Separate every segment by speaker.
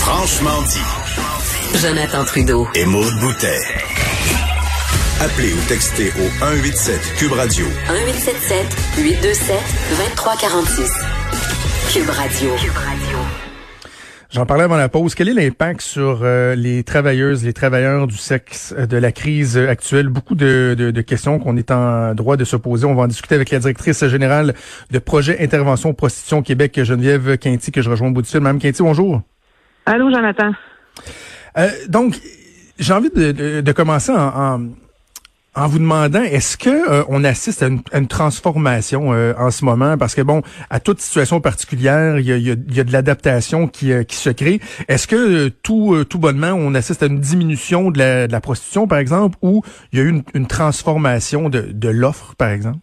Speaker 1: Franchement dit.
Speaker 2: Jonathan Trudeau.
Speaker 1: Et Maude Boutet. Appelez ou textez au 187 Cube Radio.
Speaker 2: 1877 827 2346. Cube Radio. Cube Radio.
Speaker 3: J'en parlais avant la pause. Quel est l'impact sur euh, les travailleuses, les travailleurs du sexe euh, de la crise actuelle? Beaucoup de, de, de questions qu'on est en droit de se poser. On va en discuter avec la directrice générale de Projet Intervention Prostitution Québec, Geneviève Quinty, que je rejoins au bout du fil. Mme Quinty, bonjour.
Speaker 4: Allô, Jonathan.
Speaker 3: Euh, donc, j'ai envie de, de, de commencer en, en en vous demandant, est-ce que euh, on assiste à une, à une transformation euh, en ce moment? Parce que bon, à toute situation particulière, il y a, y a, y a de l'adaptation qui, euh, qui se crée. Est-ce que tout tout bonnement, on assiste à une diminution de la, de la prostitution, par exemple, ou il y a eu une, une transformation de, de l'offre, par exemple?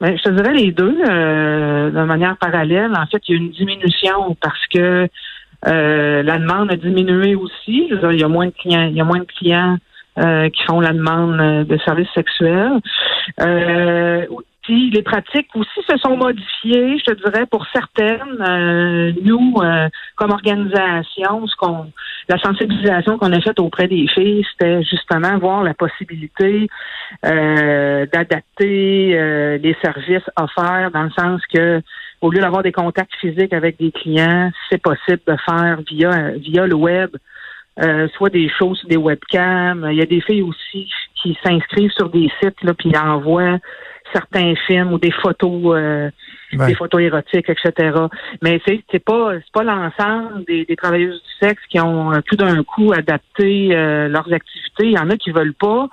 Speaker 4: Ben, je te dirais les deux de manière parallèle. En fait, il y a une diminution parce que la demande a diminué aussi. Il y a moins de clients, il y a moins de clients euh, qui font la demande euh, de services sexuels. Euh, les pratiques aussi se sont modifiées, je te dirais, pour certaines. Euh, nous, comme organisation, ce qu'on, la sensibilisation qu'on a faite auprès des filles, c'était justement voir la possibilité d'adapter les services offerts dans le sens que au lieu d'avoir des contacts physiques avec des clients, c'est possible de faire via via le web euh, soit des choses des webcams. Il y a des filles aussi qui s'inscrivent sur des sites là, puis envoient certains films ou des photos, euh, des photos érotiques, etc. Mais c'est c'est pas c'est pas l'ensemble des, des, travailleuses du sexe qui ont euh, tout d'un coup adapté leurs activités. Il y en a qui veulent pas.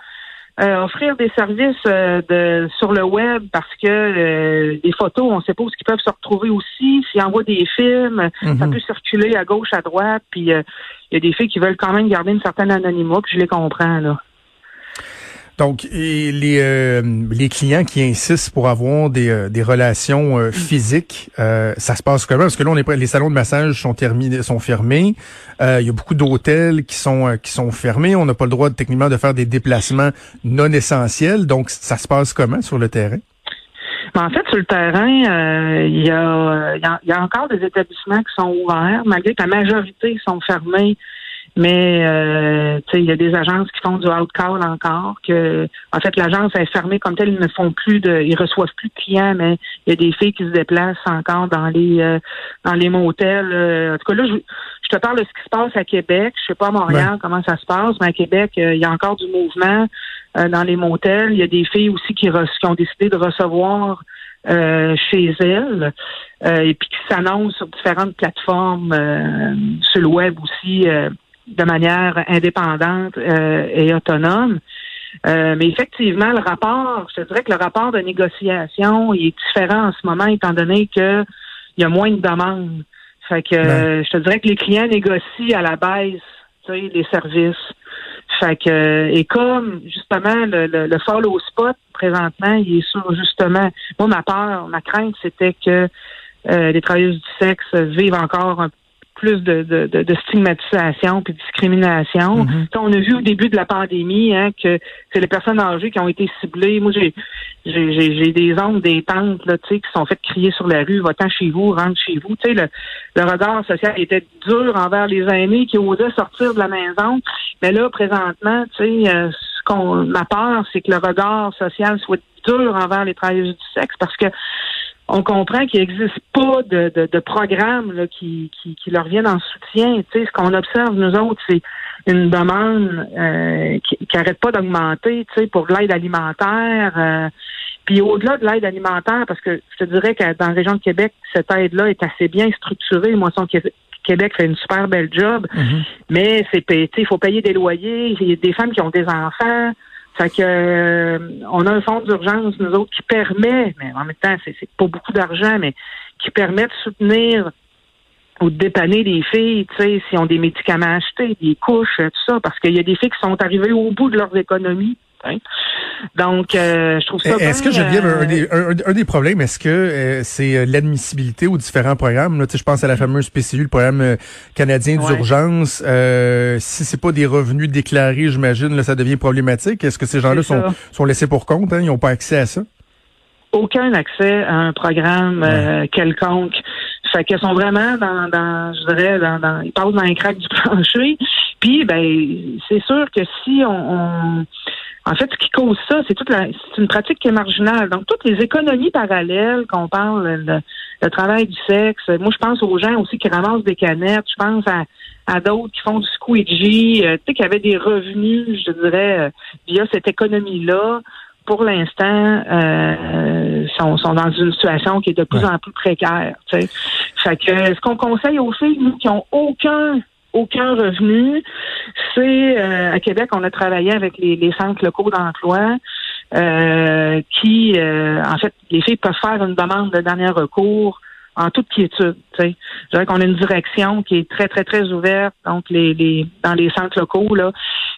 Speaker 4: Euh, offrir des services euh, de sur le web parce que euh, des photos, on suppose qu'ils peuvent se retrouver aussi. S'ils envoient des films, ça mhm. peut circuler à gauche, à droite. Puis il y a des filles qui veulent quand même garder une certaine anonymat, puis je les comprends là.
Speaker 3: Donc, les, euh, les clients qui insistent pour avoir des, euh, des relations euh, physiques, ça se passe comment? Parce que là, on est les salons de massage sont terminés, sont fermés. Il y a beaucoup d'hôtels qui sont qui sont fermés. On n'a pas le droit techniquement de faire des déplacements non essentiels. Donc, ça se passe comment sur le terrain?
Speaker 4: En fait, sur le terrain, il y, a, y, a, encore des établissements qui sont ouverts, malgré que la majorité sont fermés mais euh, il y a des agences qui font du out-call encore, que en fait l'agence est fermée comme telle, ils ne font plus de ils reçoivent plus de clients, mais il y a des filles qui se déplacent encore dans les euh, dans les motels. Euh, en tout cas, là, je, je, te parle de ce qui se passe à Québec. Je sais pas à Montréal comment ça se passe, mais à Québec, il y a encore du mouvement dans les motels. Il y a des filles aussi qui, qui ont décidé de recevoir chez elles et puis qui s'annoncent sur différentes plateformes sur le web aussi de manière indépendante euh, et autonome. Euh, mais effectivement, le rapport, je dirais que le rapport de négociation est différent en ce moment, étant donné qu'il y a moins de demandes. Fait que je te dirais que les clients négocient à la baisse les services. Fait que et comme justement le, le, follow spot présentement, il est sur justement moi ma peur, ma crainte, c'était que euh, les travailleuses du sexe vivent encore un plus de, de, de, stigmatisation puis de discrimination. Mhm. On a vu au début de la pandémie hein, que c'est les personnes âgées qui ont été ciblées. Moi, j'ai j'ai des oncles, des tantes là, qui sont faites crier sur la rue, va-t'en chez vous, rentre chez vous. Tu sais, le, le regard social était dur envers les aînés qui osaient sortir de la maison. Mais là, présentement, tu sais, euh, ce qu'on ma peur, c'est que le regard social soit dur envers les travailleurs du sexe parce que on comprend qu'il n'existe pas de, de, de programme là, qui, qui, qui, leur vienne en soutien. Tu sais, ce qu'on observe, nous autres, c'est une demande euh, qui n'arrête pas d'augmenter tu sais, pour l'aide alimentaire. Euh, puis au-delà de l'aide alimentaire, parce que je te dirais que dans la région de Québec, cette aide-là est assez bien structurée. Moisson Québec fait une super belle job, mm-hmm. mais c'est il faut payer des loyers, il y a des femmes qui ont des enfants. Fait que euh, on a un fonds d'urgence, nous autres, qui permet, mais en même temps, c'est, pas beaucoup d'argent, mais qui permet de soutenir ou de dépanner les filles, tu sais, s'ils ont des médicaments à acheter, des couches, tout ça, parce qu'il y a des filles qui sont arrivées au bout de leurs économies. Hein? Donc, euh, je trouve ça.
Speaker 3: Est-ce que Geneviève,
Speaker 4: euh,
Speaker 3: un, des, un- un des problèmes, est-ce que euh, c'est euh, l'admissibilité aux différents programmes? Là, je pense à la fameuse PCU, le programme canadien
Speaker 4: Ouais.
Speaker 3: d'urgence. Si c'est pas des revenus déclarés, j'imagine, là, ça devient problématique. Est-ce que ces gens-là sont, sont laissés pour compte? Hein? Ils n'ont pas accès à ça?
Speaker 4: aucun accès à un programme quelconque. Fait qu'elles sont vraiment dans, dans je dirais, dans, dans, ils passent dans les craques du plancher. Puis, ben, c'est sûr que si on, on- en fait, ce qui cause ça, c'est toute la, c'est une pratique qui est marginale. Donc, toutes les économies parallèles qu'on parle, le, le travail du sexe. Moi, je pense aux gens aussi qui ramassent des canettes. Je pense à, à d'autres qui font du squeegee, euh, tu sais, qui avaient des revenus, je dirais, euh, via cette économie-là pour l'instant, euh, sont, sont dans une situation qui est de plus
Speaker 3: Ouais.
Speaker 4: en plus précaire. tu sais. Fait que ce qu'on conseille aux filles, nous, qui ont aucun aucun revenu, c'est euh, à Québec, on a travaillé avec les, les centres locaux d'emploi euh, qui, euh, en fait, les filles peuvent faire une demande de dernier recours en toute quiétude. tu sais. Je dirais qu'on a une direction qui est très, très, très ouverte, donc les, les dans les centres locaux, là.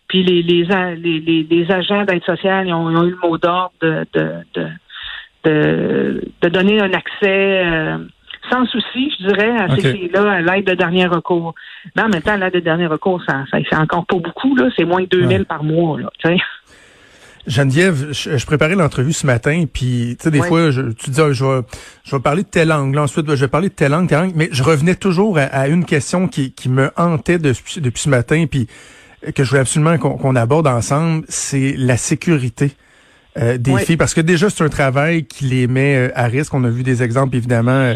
Speaker 4: Puis les, les, les, les agents d'aide sociale, ils ont, ils ont eu le mot d'ordre de, de, de, de, de donner un accès euh, sans souci, je dirais, à ces filles-là, à l'aide de dernier recours. Mais en même temps, l'aide de dernier recours, ça, ça c'est encore pas beaucoup, là. C'est moins de 2000
Speaker 3: Ouais.
Speaker 4: par mois, là.
Speaker 3: Geneviève, je, je préparais l'entrevue ce matin, puis tu sais, des fois, je, tu dis, ah, je, vais, je vais parler de telle langue, là, ensuite, je vais parler de telle langue, telle langue, mais je revenais toujours à, à une question qui, qui me hantait depuis, depuis ce matin, puis que je voulais absolument qu'on aborde ensemble, c'est la sécurité euh, des filles, parce que déjà, c'est un travail qui les met euh, à risque. On a vu des exemples, évidemment,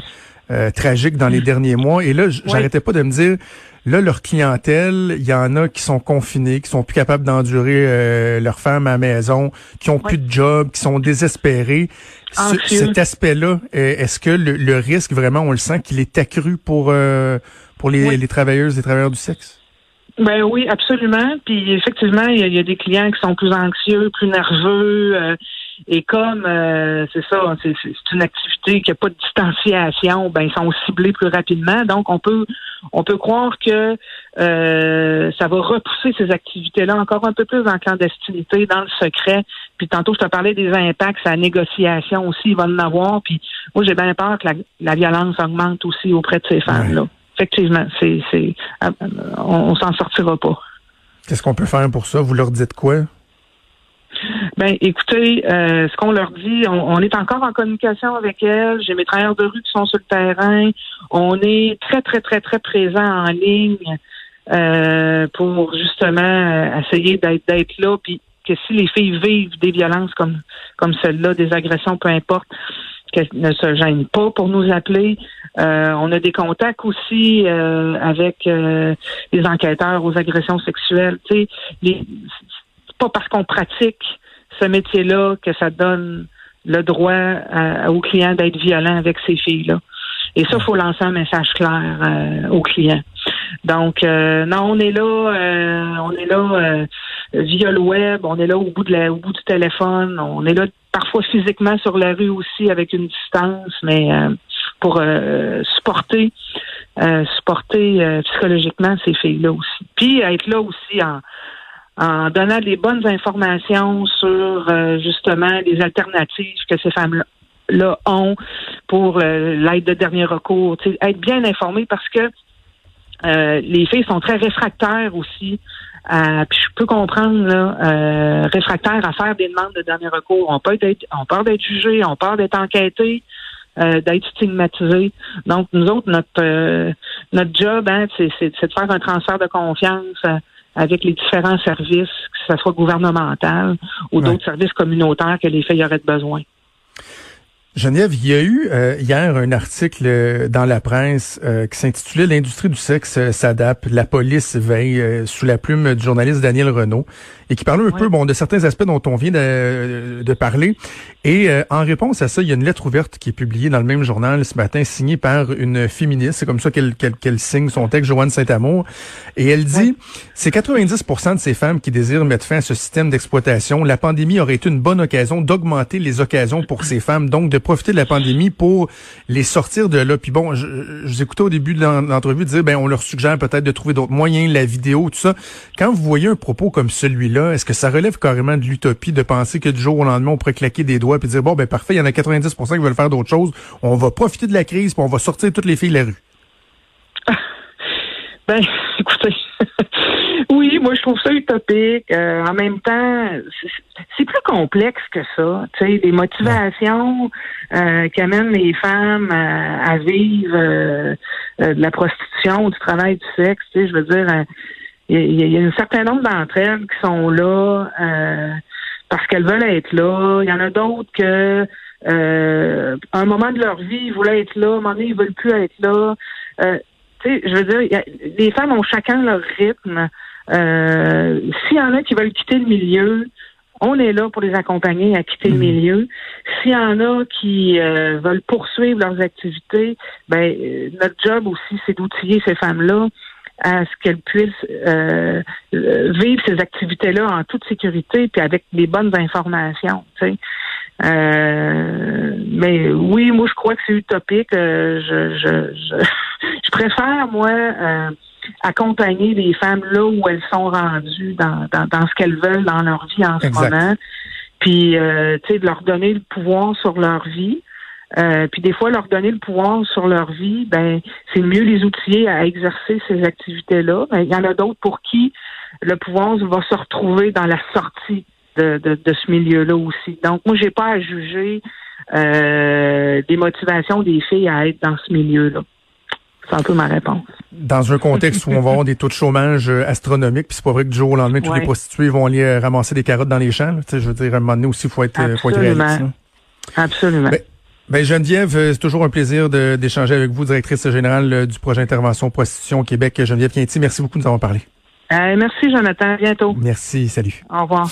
Speaker 3: euh, tragiques dans les derniers mois, et là, j'arrêtais pas de me dire, Là, leur clientèle, il y en a qui sont confinés, qui sont plus capables d'endurer euh, leur femme à la maison, qui ont plus de job, qui sont désespérés. Ce- cet aspect-là, est-ce que le, le risque, vraiment, on le sent qu'il est accru pour euh, pour les,
Speaker 4: Oui.
Speaker 3: les travailleuses et travailleurs du sexe?
Speaker 4: Ben oui, absolument. Puis effectivement, il y, a- il y a des clients qui sont plus anxieux, plus nerveux. euh, et comme euh, c'est ça, c'est une activité qui n'a pas de distanciation, ben ils sont ciblés plus rapidement. Donc on peut on peut croire que euh, ça va repousser ces activités-là encore un peu plus dans la clandestinité, dans le secret. Puis tantôt, je te parlais des impacts, sa négociation aussi, il va en avoir. Puis moi, j'ai bien peur que la, la violence augmente aussi auprès de ces femmes-là. Effectivement, c'est, c'est, euh, on, on s'en sortira pas.
Speaker 3: Qu'est-ce qu'on peut faire pour ça? Vous leur dites quoi?
Speaker 4: Ben, écoutez, euh, ce qu'on leur dit, on, on est encore en communication avec elles. J'ai mes travailleurs de rue qui sont sur le terrain. On est très, très, très, très présent en ligne euh, pour justement essayer d'être, là. Puis que si les filles vivent des violences comme, comme celle-là, des agressions, peu importe, qu'elles ne se gênent pas pour nous appeler. Euh, on a des contacts aussi euh, avec euh, les enquêteurs aux agressions sexuelles. Tu sais, les, pas parce qu'on pratique ce métier-là que ça donne le droit à- aux clients d'être violents avec ces filles-là. Et ça, faut lancer un message clair euh, aux clients. Donc, euh, non, on est là, euh, on est là euh, via le web, on est là au bout de la, au bout du téléphone, on est là parfois physiquement sur la rue aussi avec une distance, mais euh, pour euh, supporter, supporter psychologiquement ces filles-là aussi. Puis être là aussi en en donnant des bonnes informations sur euh, justement les alternatives que ces femmes-là là ont pour euh, l'aide de dernier recours. Être bien informé parce que euh, les filles sont très réfractaires aussi. à- puis je peux comprendre là, réfractaires à faire des demandes de dernier recours. On peut être, on peur d'être jugé, on peur d'être enquêté, euh, d'être stigmatisé. Donc nous autres, notre euh, notre job, hein, c'est, de faire un transfert de confiance avec les différents services, que ce soit gouvernemental ou
Speaker 3: Ouais.
Speaker 4: d'autres services communautaires que les filles auraient besoin.
Speaker 3: Geneviève, il y a eu euh, hier un article euh, dans la presse euh, qui s'intitulait L'industrie du sexe euh, s'adapte, la police veille euh, sous la plume du journaliste Daniel Renault et qui parlait un
Speaker 4: Ouais.
Speaker 3: peu bon de certains aspects dont on vient de, de parler. Et euh, en réponse à ça, il y a une lettre ouverte qui est publiée dans le même journal ce matin, signée par une féministe. C'est comme ça qu'elle qu'elle signe son texte, Joanne Saint-Amour. Et elle dit, c'est 90% de ces femmes qui désirent mettre fin à ce système d'exploitation. La pandémie aurait été une bonne occasion d'augmenter les occasions pour ces femmes, donc de profité de la pandémie pour les sortir de là. Puis bon, je, je vous écoutais au début de l'entrevue dire, ben on leur suggère peut-être de trouver d'autres moyens, la vidéo, tout ça. Quand vous voyez un propos comme celui-là, est-ce que ça relève carrément de l'utopie de penser que du jour au lendemain, on pourrait claquer des doigts et dire, bon, ben parfait, il y en a 90% qui veulent faire d'autres choses. On va profiter de la crise puis on va sortir toutes les filles de la rue.
Speaker 4: Ben, oui, moi je trouve ça utopique. Euh, en même temps, c'est plus complexe que ça. Tu sais, les motivations euh, qui amènent les femmes à, vivre euh, de la prostitution, du travail du sexe. Tu sais, je veux dire, il y, a un certain nombre d'entre elles qui sont là parce qu'elles veulent être là. Il y en a d'autres que à un moment de leur vie, ils voulaient être là, à un moment donné, ils veulent plus être là. tu sais, je veux dire, les femmes ont chacun leur rythme. Euh, S'il y en a qui veulent quitter le milieu, on est là pour les accompagner à quitter le mhm. milieu. S'il y en a qui euh, veulent poursuivre leurs activités, ben euh, notre job aussi, c'est d'outiller ces femmes-là à ce qu'elles puissent euh, vivre ces activités-là en toute sécurité puis avec les bonnes informations. Tu sais. mais oui, moi je crois que c'est utopique. je, je, je, je, préfère moi accompagner les femmes là où elles sont rendues dans, dans, ce qu'elles veulent dans leur vie en ce moment. Puis, euh, tu sais, de leur donner le pouvoir sur leur vie. Euh, puis des fois, leur donner le pouvoir sur leur vie, ben c'est mieux les outiller à exercer ces activités-là. Ben, il y en a d'autres pour qui le pouvoir va se retrouver dans la sortie de, de, de ce milieu-là aussi. Donc, moi, j'ai pas à juger euh, des motivations des filles à être dans ce milieu-là. C'est un peu ma réponse.
Speaker 3: Dans un contexte où on va avoir des taux de chômage euh, astronomiques, puis c'est pas vrai que du jour au lendemain, tous les prostituées vont aller euh, ramasser des carottes dans les champs. je veux dire, à un moment donné aussi, il faut être, euh, faut être réaliste.
Speaker 4: Absolument.
Speaker 3: Ben, ben Geneviève, c'est toujours un plaisir d'échanger avec vous, directrice générale du projet Intervention Prostitution Québec. Geneviève Quinty, merci beaucoup de nous avoir parlé.
Speaker 4: merci, Jonathan. À bientôt.
Speaker 3: Merci. Salut.
Speaker 4: Au revoir.